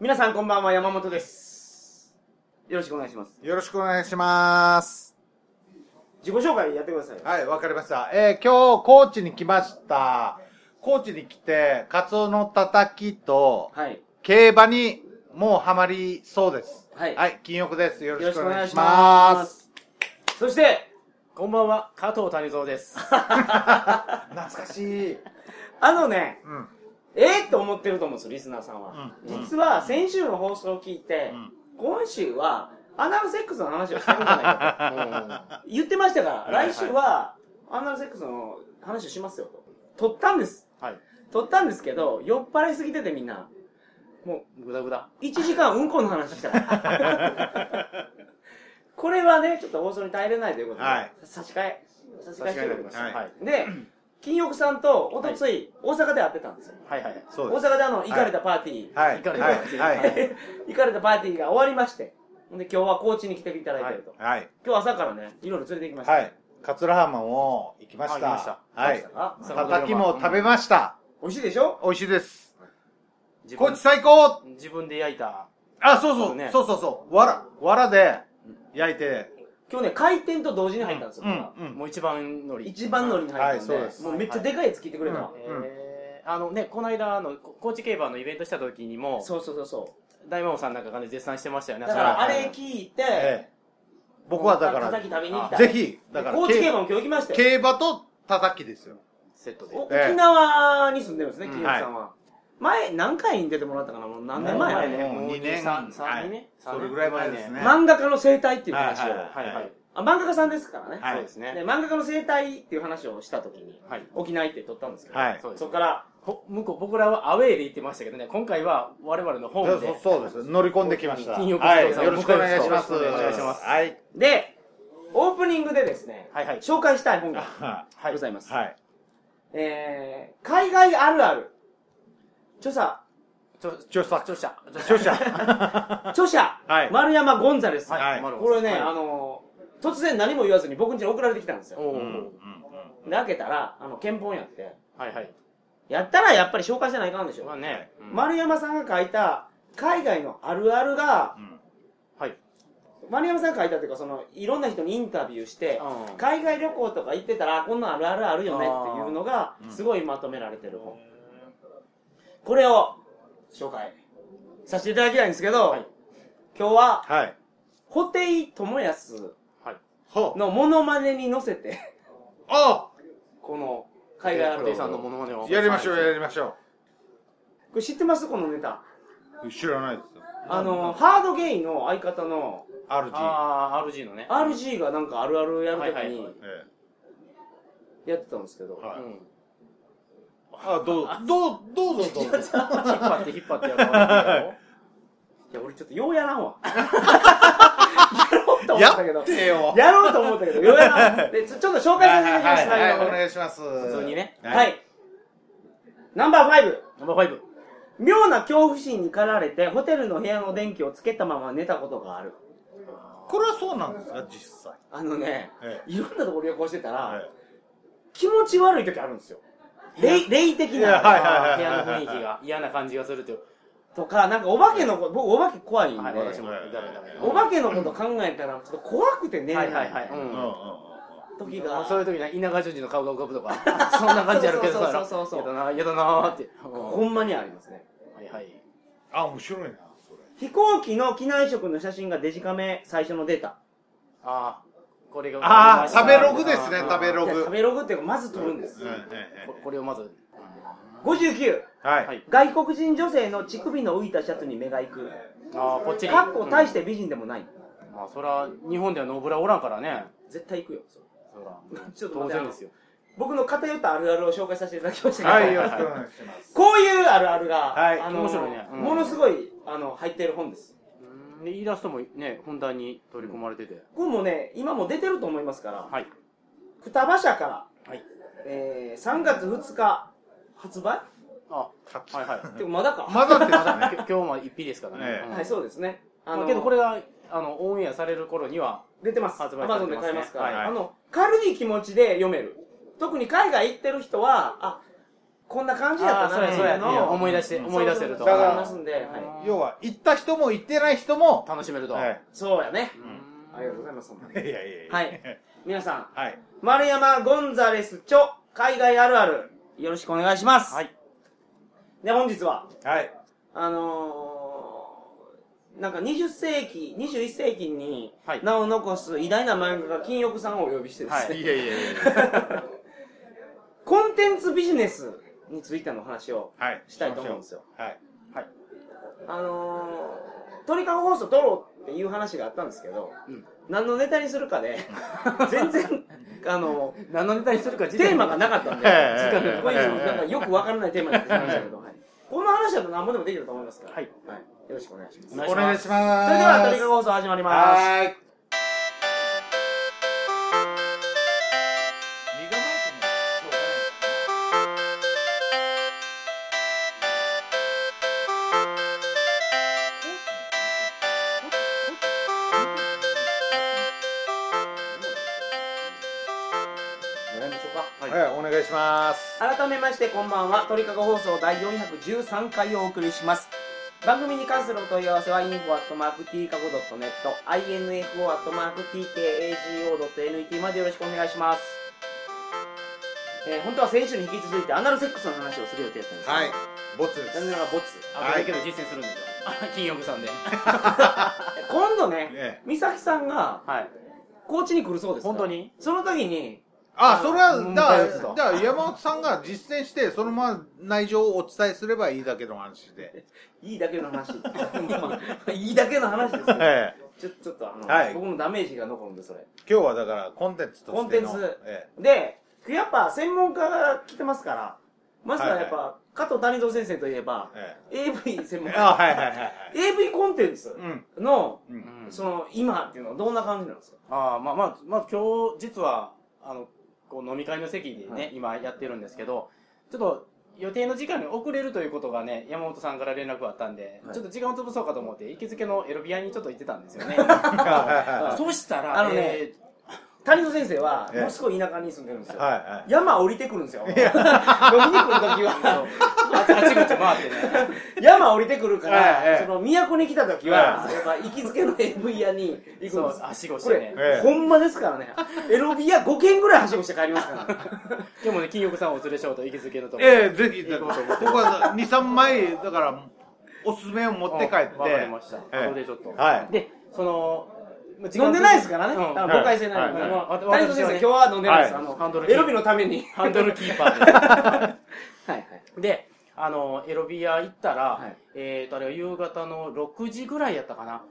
皆さんこんばんは、山本です。よろしくお願いします。よろしくお願いします。自己紹介やってください。はい、わかりました。えー今日、高知に来ました。高知に来て、カツオのたたきと、はい。競馬にもうハマりそうです。はいはい、金欲です。よよろしくお願いします。す。そして、こんばんは、加藤谷蔵です。懐かしい。あのね、うん。えー、って思ってると思うんですよ、リスナーさんは。うん実は、先週の放送を聞いて、うん今週は、アナルセックスの話をしてるんじゃないかと。言ってましたから、来週は、アナルセックスの話をしますよと。撮ったんです。はい。撮ったんですけど、酔っ払いすぎててみんな、もう、ぐだぐだ。1時間うんこの話したから。これはね、ちょっと放送に耐えれないということで、はい差し替え、差し替えしております。はいはい。で、金翼さんとおとつい、大阪で会ってたんですよ。はいはい。そうです。大阪であの、行かれたパーティー、はい。行かれたはい。ははいい。行かれたパーティーが終わりまして、で、今日は高知に来ていただいてると。はい。今日朝からね、いろいろ連れて行きました。はい。桂浜も行きました。あ行きましたはい。あ、たたきも食べました。美味しいでしょ？美味しいです。自分高知最高自分で焼いた。あ、そうそう、ねそうそうそう。わら、わらで焼いて。今日ね、開店と同時に入ったんですよ。うん、うん。もう一番のり。一番乗りに入ったんで、はいそうですもうめっちゃでかいやつ聞いてくれたわ。うんえー、あのね、この間、あの、こ高知競馬のイベントした時にも、そうそうそうそ大魔王さんなんかがね、絶賛してましたよう。ね。だから、あはいれ聞いて、ええ。僕はだからたたき、食べに行きたい。ぜひ、だから、高知競馬も今日行きましたよ。競馬とたたきですよ。セットで。おええ沖縄に住んでるんですね、うん金翼さんは。前、何回に出てもらったかな？もう何年前やね。もう二年三三はい二年それぐらい前ですね漫画家の生態っていう話を。はいはいはい。あ漫画家さんですからね。はいそうですね。で漫画家の生態っていう話をした時に、はい。沖縄行って撮ったんですけど、はい。そこから、ほ向こう、僕らはアウェーで行ってましたけどね、今回は我々のホームで。そうそうです。乗り込んできました。金曜日はい。よろしくお願いします。よろしくお願いしますはい。で、オープニングでですね、はいはい。紹介したい本がはいございます。はい。えー、海外あるある。著者、著作。著者。著者。著者、はい丸山ゴンザレス。はいこれね、はいあの、突然何も言わずに僕ん家に送られてきたんですよ。で、開けたら、あの、憲本やって、はいはい。やったらやっぱり紹介せないかんでしょ。まあね。うん丸山さんが書いた海外のあるあるが、うんはい。丸山さんが書いたっていうか、その、いろんな人にインタビューして、うん海外旅行とか行ってたら、こんなんあるあるあるよねっていうのがう、んすごいまとめられてる本。これを、紹介させていただきたいんですけど、はい今日は、はい。布袋寅泰はい。のモノマネに乗せて、あこの、海外あるある布袋さんのモノマネを。やりましょう、やりましょこれ知ってます？このネタ。う。知らないですよ。あの、ハードゲイの相方の RG。あー、RG のね。RG がなんかあるあるやるときにやってたんですけど、え。はい。うん。あ、どう、どう、どうぞどうぞ。引っ張って引っ張ってやろう。いや、俺ちょっとようやらんわ。やろうと思ったけどやっ。てよ。やろうと思ったけど、ようやらん。で、ちょっと紹介させていただきます、はいお願いします。普通にね。は。い。ナンバー5。ナンバー5。妙な恐怖心に駆られて、ホテルの部屋の電気をつけたまま寝たことがある。これはそうなんですか、実際。あのね、えいろんなところ旅行してたら、え。気持ち悪い時あるんですよ。霊霊的な。はいはいはい部屋の雰囲気が嫌な感じがするという。とか、なんかお化けのこと、僕お化け怖いんで、はい、私もはいダメダメ。お化けのこと考えたら、ちょっと怖くて寝れないい。ははいはい。うんうんうんうん。時が。そういう時に稲川淳二の顔が浮かぶとか、そんな感じあるけどさ、そうそうそうそうやだな、やだなーって。うんほんまにありますね。はいはい。あ、面白いな、それ。飛行機の機内食の写真がデジカメ最初のデータ。ああ、これが。あー食べログですね食べログ食べログっていうか、まず撮るんです。ええここれをまず。59。はい。はい外国人女性の乳首の浮いたシャツに目が行く。ああ、こっちに。かっこ大しうんて美人でもない。まあ、そら、日本ではノーブラおらんからね。絶対行くよ。そら、ちょっと待って当然ですよ。僕の偏ったあるあるを紹介させていただきましたけど、はい、よろしくお願いします。こういうあるあるが、はいあの面白いねうんものすごいあの入ってる本です。うんで、イラストもね、ふんだんに取り込まれてて。これもね、今も出てると思いますから、はい。双葉社から、はい。えー、3月2日発売？あ、はいはい。でもまだか。まだですね。今日も一匹ですからねはい、そうですね。あまあけどこれが、あの、オンエアされる頃には、出てます。ア発売マゾンでされてますね買えますから、はいあの、軽い気持ちで読める。特に海外行ってる人は、あ、こんな感じやったな。そうやいう。のを思い出して思い出せると。そうそうわかりますん。で、はい、要は、行った人も行ってない人も、楽しめると。はい。そうやね。うん。ありがとうございますいやいやいや。はい。皆さん。はい。丸山ゴンザレス著海外あるある。よろしくお願いします。はい。で本日ははい。あのー、なんか20世紀21世紀にはい。名を残す偉大な漫画家金翼さんをお呼びしてですね、はい。いやいやいや。コンテンツビジネスについての話をはい。したいと思うんですよはい。あのー、鳥かご放送撮ろうっていう話があったんですけど、うん何のネタにするかで 全然あの何のネタにするか自テーマがなかったんで、ええ時間がなんかよくわからないテーマになってしまいましたけど、はいこの話だと何もでもできると思いますから、はいよろしくお願いします。お願いします。それでは、鳥かご放送始まります。はーい。改めましてこんばんは鳥かご放送第413回をお送りします番組に関するお問い合わせは info.tkago.net info.tkago.net までよろしくお願いしますえー本当は先週に引き続いてアナルセックスの話をする予定だったんですはい。ボツです。残念ながらボツあとだけど実践するんですよ。あ 金翼さんで。今度ねえ美咲さんがはい。高知に来るそうですから本当に？その時にあ、それは、うんだから、山本さんが実践して、そのまま内情をお伝えすればいいだけの話で。いいだけの話 まあいいだけの話ですねええ。ちょちょっとあの、はい僕もダメージが残るんでそれ今日はだから、コンテンツとしての。コンテンツえでやっぱ専門家が来てますからまずはやっぱ、は加藤谷蔵先生といえばえ。え AV 専門え。家あ、はいはいはいはい。AV コンテンツうん。の、う。うんんその今っていうのはどんな感じなんですか？ああ、まあまあ、まあ今日、実は、あの、こう飲み会の席でね、はい。今やってるんですけど、ちょっと予定の時間に遅れるということがね、山本さんから連絡があったんで、はい。ちょっと時間を潰そうかと思って、行きつけのエロビアにちょっと行ってたんですよね。そうしたら、あのねえ谷蔵先生はええ。ものすごい田舎に住んでるんですよ、はいはい。山降りてくるんですよ。飲みに来る時は。ーああちこち回ってね、山降りてくるから、ええその都に来た時は、えやっぱ行きつけの AV 屋に行くんです、そうはしごしこれ、てほんまですからね。エロビア5軒ぐらいはしごして帰りますからでもね、金翼さんをお連れしようと行きつけのとこ。ええ、ぜひ、行こうと思って。僕は2、3枚、だから、おすすめを持って帰って。わかりました。ええ。それでちょっと。はい。で、その、飲んでないですからね、うん。あの誤解せないように、はい。はい。谷蔵先生、今日は飲んでないです、はい。あのハンドルエロビのために。ハンドルキーパーで。はい。はい。で、あの、エロビア行ったら、はい。えーと、あれは夕方の6時ぐらいやったかな。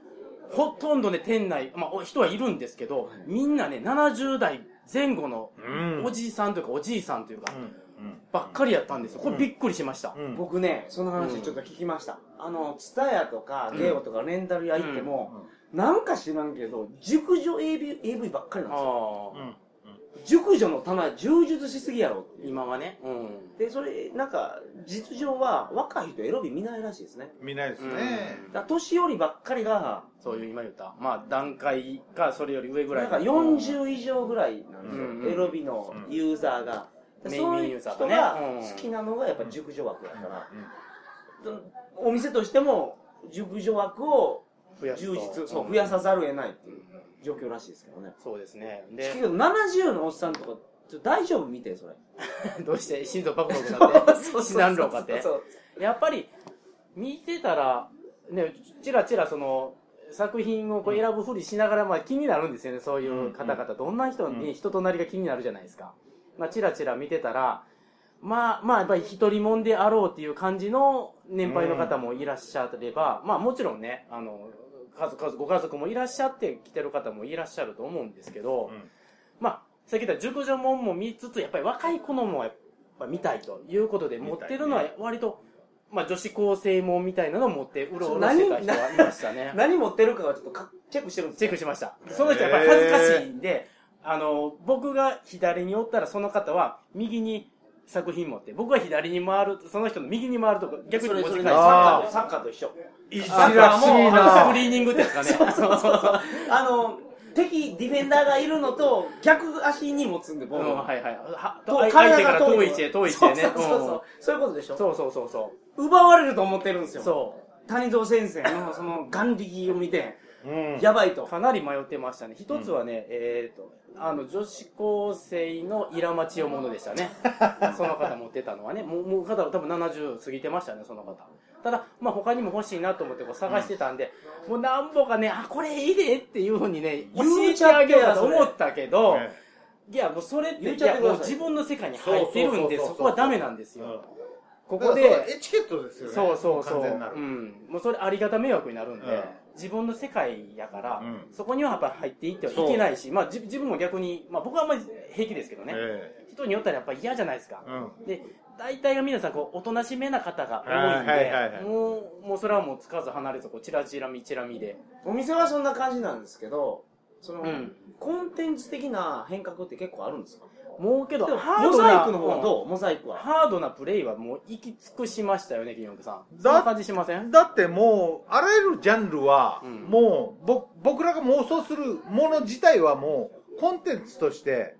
ほとんどね、店内、まあ、お人はいるんですけど、みんなね、70代前後のうん。おじさんというか、おじいさんというか、うんばっかりやったんですよ。これびっくりしました。うん僕ね、その話ちょっと聞きました。あの、ツタヤとか、ゲオとかレンタル屋行っても、なんか知らんけど、熟女 AV, AV ばっかりなんですよ。熟女の棚充実しすぎやろ。今はね。うん。で、それ、なんか、実情は若い人エロビ見ないらしいですね。見ないですね。だから年寄りばっかりが、そういう今言った、まあ、段階か、それより上ぐらないんか40以上ぐらいなんですよ、うんうんエロビのユーザーが。でメインそういうユーザーが好きなのがやっぱ熟女枠だから、うんお店としても熟女枠を充実、そう、ん増やさざるを得ないっていう状況らしいですけどね。そうですね。けで、ど70のおっさんとか、ちょ大丈夫見て、それ。どうして心臓バクバクなって、死なんろうかって。やっぱり、見てたら、ね、ちらちらその、作品をこう選ぶふりしながら、まあ気になるんですよね、そういう方々。どんな人に、うん人となりが気になるじゃないですか。まあ、ちらちら見てたら、まあ、まあ、やっぱり一人もんであろうっていう感じの年配の方もいらっしゃれば、まあもちろんね、あの、家族、ご家族もいらっしゃって来てる方もいらっしゃると思うんですけど、うんまあ、さっき言った熟女もんも見つつ、やっぱり若い子のもやっぱ見たいということで持ってるのは割と、まあ女子高生もんみたいなのを持ってうろうろしてた人はいましたね。何持ってるかはちょっとかチェックしてるんですよチェックしました。その人やっぱり恥ずかしいんで、あの、僕が左におったらその方は右に作品持って、僕が左に回る、その人の右に回るとか逆にそれそれ文字返あすサッカーとサッカーと一緒。いじらしいもあのスな。クリーニングってやつかね。あの、敵ディフェンダーがいるのと逆足に持つんでボール。を、うんはいはい。はと相手から遠い位遠い位置へね。そうそうそうそう、いうことでしょ？そうそうそうそ奪われると思ってるんですよ。う。そ谷蔵先生のその眼力を見て。うんやばいと。うかなり迷ってましたね。一つはね、えっ、とあの女子高生のイラマチオものでしたね。その方持ってたのはね。もうもう方多分70過ぎてましたねその方。ただまあ他にも欲しいなと思ってこう探してたんで、もうなんぼかねあこれいいでっていうふうにね教えてあげようかと思ったけど、ねいやもうそれってい。やもう自分の世界に入ってるんでそこはダメなんですよ、う。んここでエチケットですよね。そうそうそう、完全なる。うん、もうそれありがた迷惑になるんで、うん自分の世界やから、うん。そこにはやっぱ入っていってはいけないし、まあ、じ自分も逆に、まあ、僕はあんまり平気ですけどね、え人によったらやっぱり嫌じゃないですか、えうん。で大体が皆さんこうおとなしめな方が多いんで、はいはいはいはい。もうもうそれはもうつかず離れずこうチラチラ見チラ見で、お店はそんな感じなんですけどその、うん。コンテンツ的な変革って結構あるんですか？もうけどでもハードなモザイクの方はどう？モザイクは。ハードなプレイはもう行き尽くしましたよね、金翼さん。だそんな感じしません？だってもうあらゆるジャンルは、うん。もうぼ僕らが妄想するもの自体はもうコンテンツとして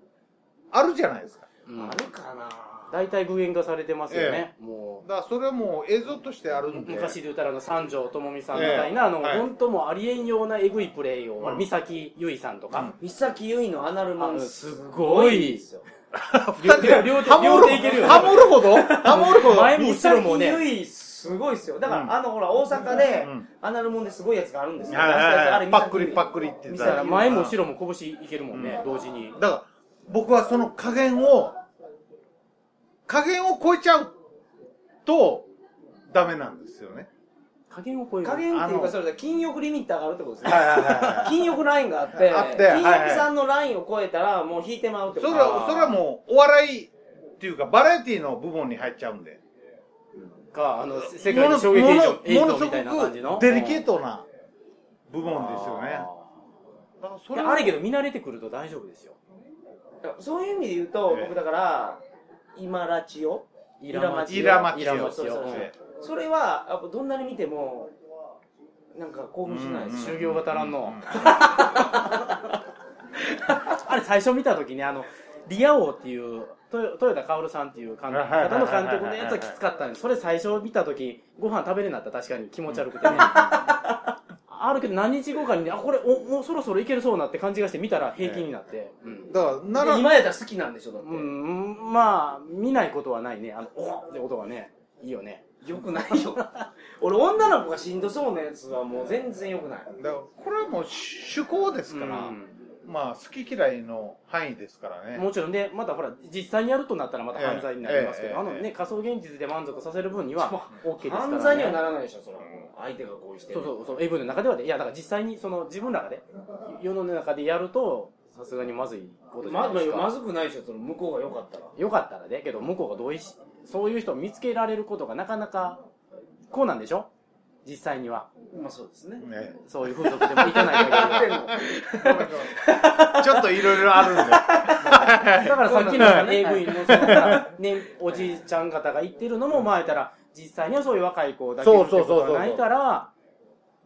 あるじゃないですか。うん。あるかな？大体具現化されてますよね、もだからそれはもう映像としてあるう。んで。昔で言ったらあの三条智美さんみたいな、あの、ええはい。本当もうありえんようなエグいプレイを、うん。三崎優衣さんとか、三崎優衣のアナルマンあすすごいですよ。両手両手ハモる両手いけるよね。ハモるほど？ハモるほど？前も後ろもね。すごいですよ。だから、うん。あのほら大阪で、うん。アナルモンですごいやつがあるんですよ、はいはいはい。出パックリパックリって言ったら前も後ろも拳いけるもんね、同時に。だから僕はその加減を加減を超えちゃうとダメなんですよね。加減を超える。加減っていうあのかそれで禁欲リミッターがあるってことですね。はいはいは禁欲ラインがあってあって禁はいはい。欲さんのラインを超えたらもう引いてまうっていことそれはそれはもうお笑いっていうかバラエティの部門に入っちゃうんで。か、あの、世界の衝撃映像映ものいな感じの。くデリケートな部門ですよね。あれけど見慣れてくると大丈夫ですよ。そういう意味で言うと、ええ。僕だから今ラチオ？イラマチイラマチオ。イラマチオ。そうそうそう。うんそれはやっぱどんなに見てもなんか興奮しないです、うん修行が足らんの。あれ最初見た時ね、あの、リア王っていう、豊豊田薫さんっていう監督方の監督のやつはきつかったんです。それ最初見た時、ご飯食べれなった。ら確かに。気持ち悪くてね。あるけど何日後かにね、あ、これおもうそろそろいけるそうなって感じがして見たら平気になって。うん。だからなでら今やったら好きなんでしょだって、うん、まあ、見ないことはないね。あの、おっって音がね、いいよね。よくないよ。俺女の子がしんどそうなやつはもう全然よくない。だからこれはもう趣向ですから、うんまあ好き嫌いの範囲ですからね。もちろんで、またほら、実際にやるとなったらまた犯罪になりますけど、ええあのね、仮想現実で満足させる分には OK ですから、ね。犯罪にはならないでしょそれは。もう相手が合意してる。そうそうそう、AV の中ではね、いや、だから実際にその自分らがね、世の中でやると、さすがにまずいことじゃなまいですか。まずくないでしょその向こうが良かったら。よかったらね、けど向こうが同意し、そういう人を見つけられることがなかなか、こうなんでしょ？実際には。まあそうですね。ね。そういう風俗でもいかない限りは。ちょっといろいろあるんで。だからさっきの AV のその、ね、おじいちゃん方が言ってるのも、まあ言ったら、実際にはそういう若い子だけってことがないから、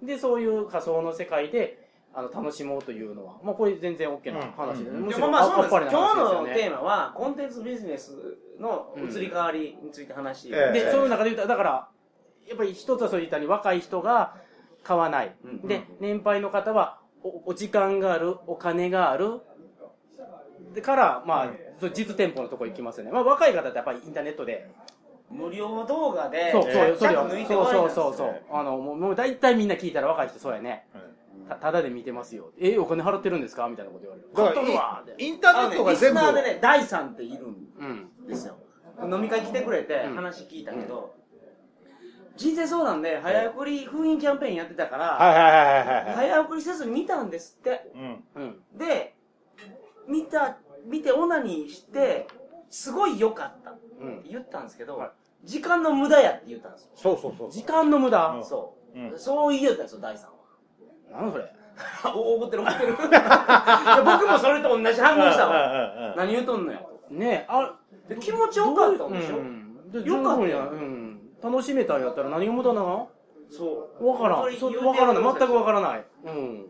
で、そういう仮想の世界で、あの、楽しもうというのは、まあこれ全然 OK な話で、うんうん。むしろいやまあまあそうです今日の。テーマはコンテンツビジネスの移り変わりについて話、ええ。で、その中で言ったら、だから、やっぱり一つはそう言ったように若い人が買わない。うんで、年配の方はお、お時間がある、お金がある。でから、まあ、実店舗のところ行きますよね。まあ、若い方ってやっぱりインターネットで、無料動画でそう、そうそれよゃんと抜い。てそうそうそうそう。あの、もう、もう大体みんな聞いたら若い人そうやね。たただで見てますよ。え、お金払ってるんですか？みたいなこと言われる。だから買っとるわってインターネットが全部ナーでね第3っているんうん。ですよ飲み会来てくれてうん話聞いたけど、人生相談で早送り封印キャンペーンやってたから、はい。はいはいはいはい早送りせずに見たんですって。うん。うん。で見た見てオナニーしてすごい良かったってうん。言ったんですけど、はい。時間の無駄やって言ったんですよ、そうそうそう。時間の無駄。うん。そう、うん。そう言ったんですよ第3は。何それ？お怒ってる怒ってる。僕もそれと同じ反応したわ。わ何言うとんのやと。ねえ、あ、で気持ちよかったんでしょ、うん、でよかったよ。うん。楽しめたんやったら何が無駄なの？そうわからん。そからない。全くわくださからない。うん。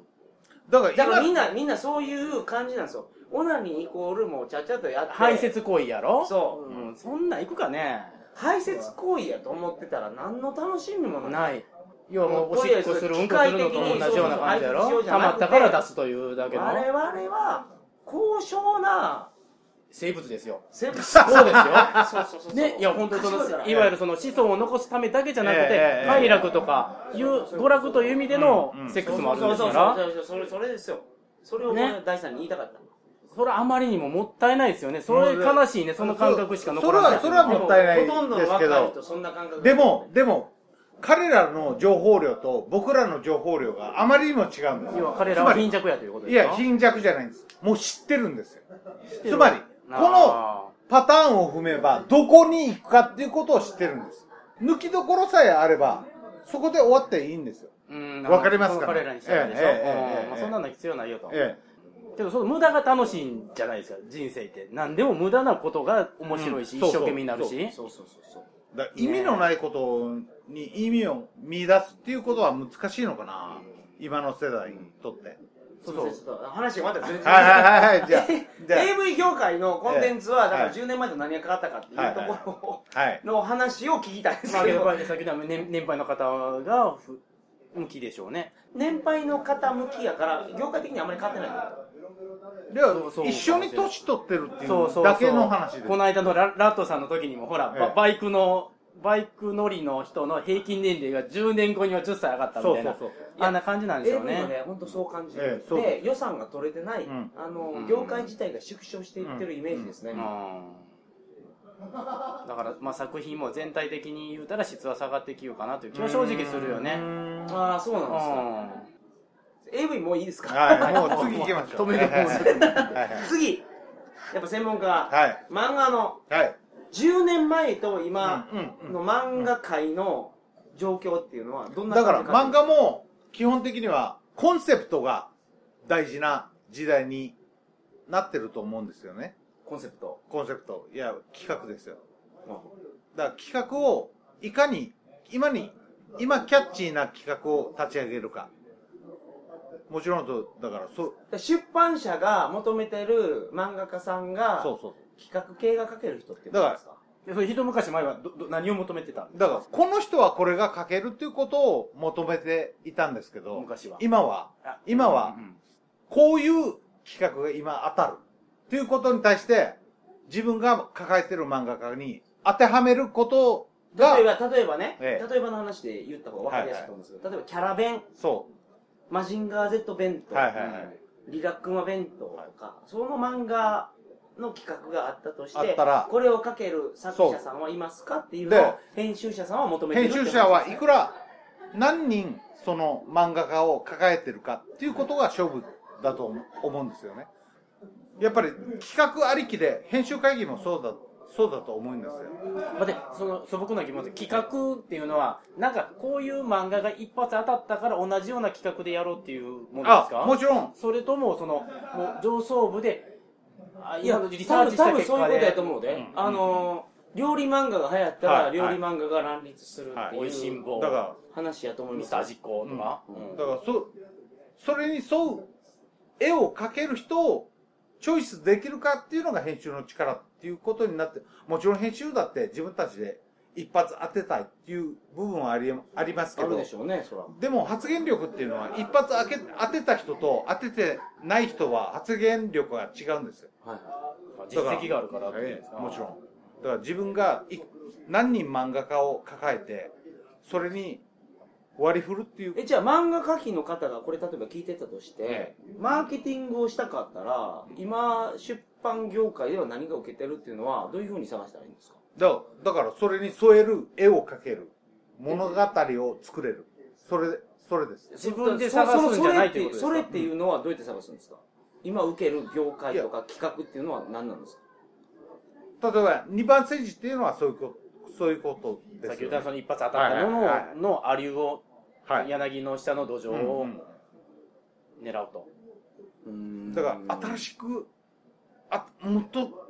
だからだからみんな、な、みんなそういう感じなんですよ。オナニーイコールもうちゃっちゃとやって。排泄行為やろ？そううん、そんなん行くかね？排泄行為やと思ってたら何の楽しみもない。ない。要はもうおしっこする、うんこするのと同じような感じやろ？溜まったから出すというだけの我々は、高尚な生物ですよ。生物。そうですよ。そうそうそうそう。ね、いや本当にその賢いわゆるその子孫を残すためだけじゃなくて、ええ快楽とかいう娯楽という意味でのセックスもあるんですそうから、そうそうそうそれそれですよそれをねね大さんに言いたかったそれはあまりにももったいないですよね。それ悲しいね、その感覚しか残らない。それはそれはもったいないほとんどのですけど若い人そんな感覚でも、でも、彼らの情報量と僕らの情報量があまりにも違うんです要よ。は彼らは貧弱やということいですか？や、貧弱じゃないんです。もう知ってるんですよ。つまり、このあパターンを踏めば、どこに行くかっていうことを知ってるんです。抜きどころさえあれば、そこで終わっていいんですよ。ーうんわかりますかその彼らにしたらでしょ？えええまあそんなの必要ないよと。えけど、その無駄が楽しいんじゃないですか、人生って。何でも無駄なことが面白いし、うん一生懸命になるし。そうそうそうそうえ。だ意味のないことに意味を見出すっていうことは難しいのかな。今の世代にとって。そうそう。ちょっと話がまた全然。はいはいはいはい。じゃあ、じゃ AV 業界のコンテンツはだからはい。10年前と何が変わったかっていうとこあ、はい。ろの話を聞きたいんですまあ、けど。けどさっきの年年配の方がふ向きでしょうね。年配の方向きやから業界的にあんまり変わってないんだよでは一緒に年取ってるっていそうそうそう。うだけの話です。この間のララットさんの時にも、ほら、ばえ。えバイクの、バイク乗りの人の平均年齢が10年後には10歳上がったみたいな。そうそうそう。あんな感じなんでしょうね。ね本当そう感じで予算が取れてない、うん。あのうん。業界自体が縮小していってるイメージですね、うん。だから、まあ、作品も全体的に言うたら質は下がってきようかなという気は正直するよね。ああそうなんうですか、ん。AV もういいですか、はい、も う次行きましょう。止めるはいはいはい。次。やっぱ専門家、はい。漫画の。はい。10年前と今の漫画界の状況っていうのはどんなだから感じ漫画も基本的にはコンセプトが大事な時代になってると思うんですよね。コンセプト、コンセプト。いや、企画ですよ。うんだから企画をいかに、今に、今キャッチーな企画を立ち上げるか。もちろんと、だから、そ、出版社が求めてる漫画家さんがそうそう。企画系が描ける人っていうことですか。でそれ一昔前はどど何を求めてたんですだか？ら、この人はこれが書けるっていうことを求めていたんですけど、昔は。今は、あ今はこういう企画が今当たる。っていうことに対して、自分が抱えてる漫画家に当てはめることが例え、ば、例えばね、ええ。例えばの話で言った方が分かりやすいと思うんですけど、例えばキャラ弁、そマジンガー Z 弁当、はいはいはい。リラックマ弁当とか、その漫画の企画があったとして、これを書ける作者さんはいますかっていうのでを編集者さんは求う。めてるって編集者はいくら、何人その漫画家を抱えてるかっていうことが勝負だと思うんですよね。やっぱり企画ありきで、編集会議もそうだ、そうだと思うんですよ。待って、その素朴な疑問で、企画っていうのは、なんかこういう漫画が一発当たったから同じような企画でやろうっていうものですあ、かもちろん。それとも、その、もう上層部で、あいや、リサーチした多分結果で。そういうことやと思うで。んあのー、料理漫画が流行ったら、はい料理漫画が乱立するってはいいう、美味しんぼだか話やと思いますよ。ミスター実行とか。うんうんら、だからそ、それに沿う絵を描ける人をチョイスできるかっていうのが編集の力っていうことになって、もちろん編集だって自分たちで一発当てたいっていう部分はありありますけどあるで、しょうね、そら。でも発言力っていうのは一発当て当てた人と当ててない人は発言力が違うんですよ。はい。まあ実績があるからってかもちろん。だから自分がい何人漫画家を抱えて、それに割り振るっていう。え、じゃあ漫画家の方がこれ例えば聞いてたとして、えマーケティングをしたかったら、今、出版業界では何が受けてるっていうのは、どういうふうに探したらいいんですか？だだからそれに添える絵を描ける。物語を作れる。それ、それです。自分で探すんじゃないということですか？それっていうのはどうやって探すんですか？今受ける業界とか企画っていうのは何なんですか？例えば2番センチっていうのはそういうこと、そういうことですよ、さっき言ったその一発当たったものはいはいはいのアリューを、はい。柳の下の土壌うんをうん狙うと。だから新しく、あ、もっと、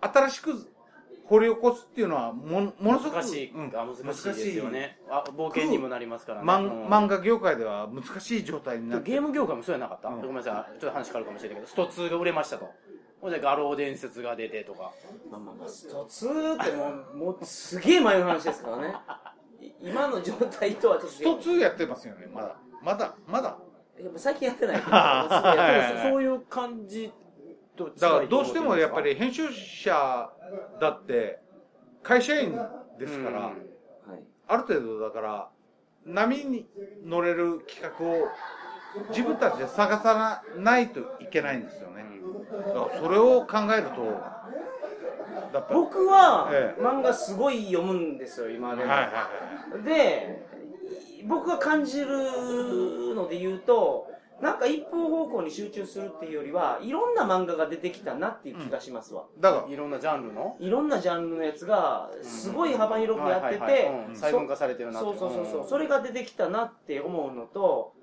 新しく掘り起こすっていうのはもものすごく難しい、うん。あ難しいですよね。あ冒険にもなりますからね、漫う。ん漫画業界では難しい状態になってゲーム業界もそうやなかった、うん。ごめんなさい。ちょっと話変わるかもしれないけど。スト2が売れましたと。ほんで画廊伝説が出てとか。まあまあまあ、スト2ってもう、もうすげえ前の話ですからね。い今の状態とはちょっとスト2やってますよねまだ。まだまだ。やっぱ最近やってない。そういう感じとだからどうしてもやっぱりり編集者だって会社員ですから、はい。ある程度だから波に乗れる企画を自分たちで探さないといけないんですよね。だからそれを考えると僕は、ええ。漫画すごい読むんですよ、今でも。はいはいはい。で、僕が感じるので言うと、なんか一方方向に集中するっていうよりは、いろんな漫画が出てきたなっていう気がしますわ。だからいろんなジャンルの？いろんなジャンルのやつが、すごい幅広くやっててうん、細分化されてるなってそうそうそうそう、ん。それが出てきたなって思うのと、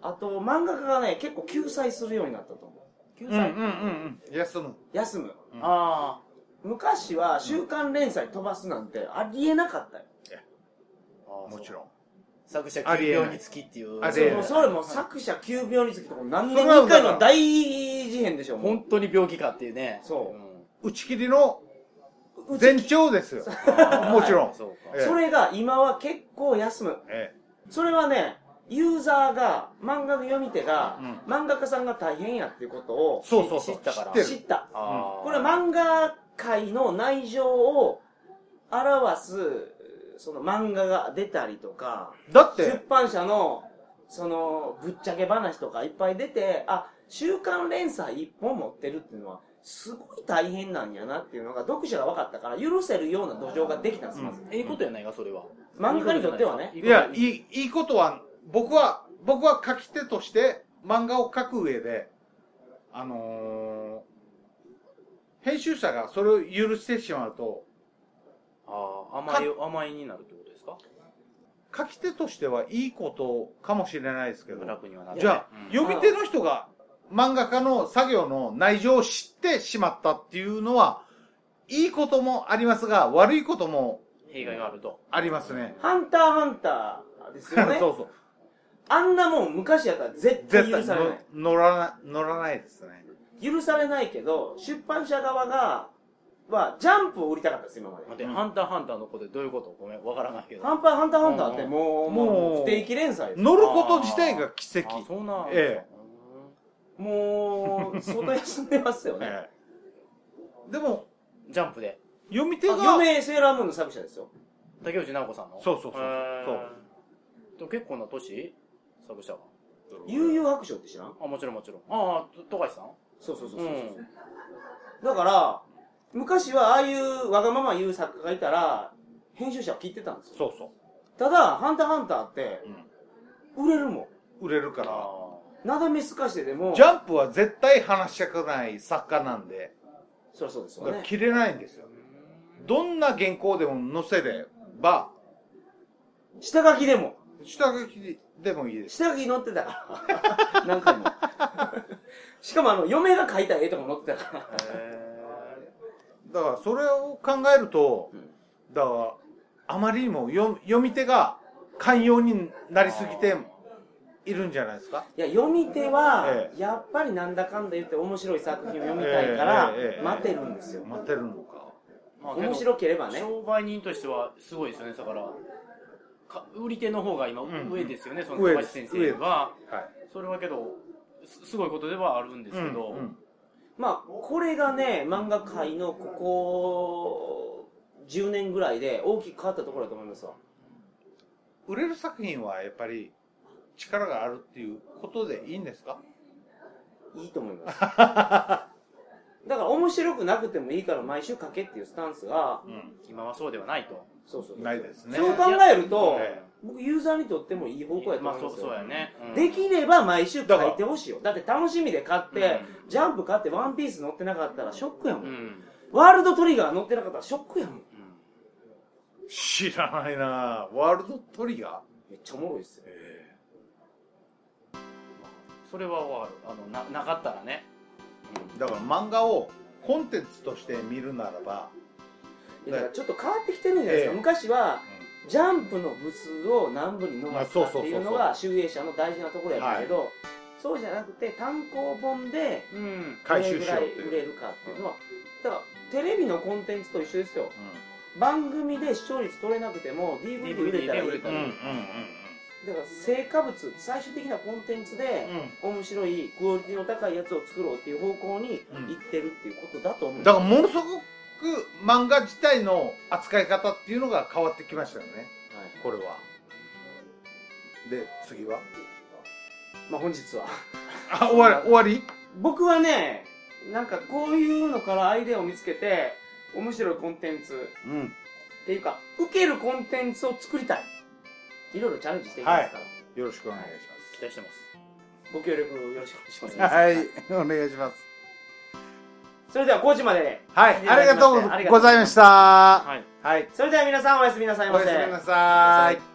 あと漫画家がね、結構救済するようになったと思う。救済、うんうんうんうん。休む。休む。あ昔は週刊連載飛ばすなんてありえなかったよ。もちろん作者9ありえない秒につきっていう。ありえないそれも作者9秒につきとか何年に1回の大事変でしょ、もう。本当に病気かっていうね。そう。打ち切りのうち前兆ですよ。うん もちろん。そうか。ええ。それが今は結構休む。えそれはね、ユーザーが、漫画の読み手が、う漫画家さんが大変やっていうことをそうそうそう。知ったから。知っった。あーこれは漫画界の内情を表す、その漫画が出たりとか、出だって版社の、その、ぶっちゃけ話とかいっぱい出て、あ、週刊連載一本持ってるっていうのは、すごい大変なんやなっていうのが読者が分かったから、許せるような土壌ができたんです、まず。ええことやないかそれは漫画家にとってはね。いやいいいいことは僕は僕は書き手として漫画を描く上であのー編集者がそれを許してしまうと甘い甘いになるってことですか？書き手としてはいいことかもしれないですけど楽にはなるじゃあ、うん読み手の人が漫画家の作業の内情を知ってしまったっていうのはいいこともありますが悪いことも弊害があるとありますね。ハンターハンターですよね。そうそう。あんなもん昔やったら絶対許されない。の乗らな乗らないですね。許されないけど、出版社側が、は、ジャンプを売りたかったです、今まで。待って、うん。ハンターハンターの子でどういうこと？ごめんわからないけど。ハンパーハンターハンターってもう、もうもう不定期連載です。乗ること自体が奇跡。あそうなんえもう、相当休んでますよね。ええ。でも、ジャンプで。読み手が、あ余命セーラームーンの作者ですよ。竹内直子さんの？そうそうそうそう。へー。でも結構な年？作者は。悠々白書って知らん？あもちろんもちろん。ああと富樫さん？そうそうそうそう。うん。だから、昔はああいうわがまま言う作家がいたら、編集者は切ってたんですよ。そうそただ、ハンターハンターってう、、売れるもうん。売れるから。なだめすかしてでも、ジャンプは絶対話したくない作家なんで、そりゃそうですよね。切れないんですよ。どんな原稿でも載せれば、下書きでも。下書きでもいいです。下書き載ってたから。何回も。しかもあの、嫁が描いた絵とか載ってたから。だからそれを考えると、うん。だからあまりにも読読み手が寛容になりすぎているんじゃないですか？いや、読み手はえ、え。やっぱりなんだかんだ言って面白い作品を読みたいから待てるんですよ。待ってるのか。ーまあ面白ければね。商売人としてはすごいですよね。だからか売り手の方が今ん上ですよね、その上です。富樫先生は。はい。それはけどすすごいことではあるんですけど、うんうんまあ、これがね、漫画界のここ10年ぐらいで大きく変わったところだと思いますわ。売れる作品はやっぱり力があるっていうことでいいんですか？いいと思います。だから面白くなくてもいいから毎週書けっていうスタンスが、うん。今はそうではないとないですね。そう考えるとえ、僕ユーザーにとってもいい方向やとまあそう思いますよ。そうやね、うんできれば毎週書いてほしいよ。だって楽しみで買って、うジャンプ買ってワンピース載ってなかったらショックやもん。うんワールドトリガー載ってなかったらショックやもん。うん知らないなワールドトリガめっちゃおもろいっすよ。それはわかるあのななかったらね、ーだから漫画をコンテンツとして見るならば、だからちょっと変わってきてるんじゃないですか、ええ。昔はジャンプの部数を何部に伸ばすかっていうのが集英社の大事なところやったけど、そうじゃなくて単行本でうん。ど回れぐらい売れるかっていうのはだからテレビのコンテンツと一緒ですよ。う番組で視聴率取れなくても DVD 売れたら売れたらん。うんうんだから成果物最終的なコンテンツで面白いクオリティの高いやつを作ろうっていう方向にうん。いってるっていうことだと思うんだからものすごく漫画自体の扱い方っていうのが変わってきましたよね。はい。これは。で次は？まあ本日は。あ終わり？終わり？僕はねなんかこういうのからアイデアを見つけて面白いコンテンツ。うん。っていうか受けるコンテンツを作りたい。いろいろチャレンジしていきますから、よろしくお願いし期待してます。ご協力よろしくお願いします、ます。はい。お願いしますそれでは5時まではいありがとうございました。はい。はい。それでは皆さんおやすみなさいおませやすみなさい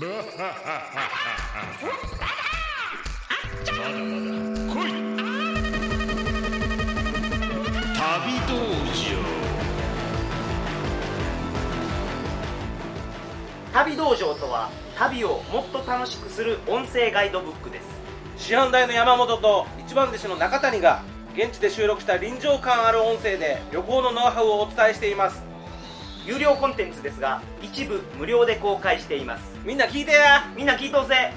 旅道場とは旅をもっと楽しくする音声ガイドブックです。師範代の山本と一番弟子の中谷が現地で収録した臨場感ある音声で旅行のノウハウをお伝えしています。有料コンテンツですが一部無料で公開しています。みんな聞いてや。みんな聞いとうぜ。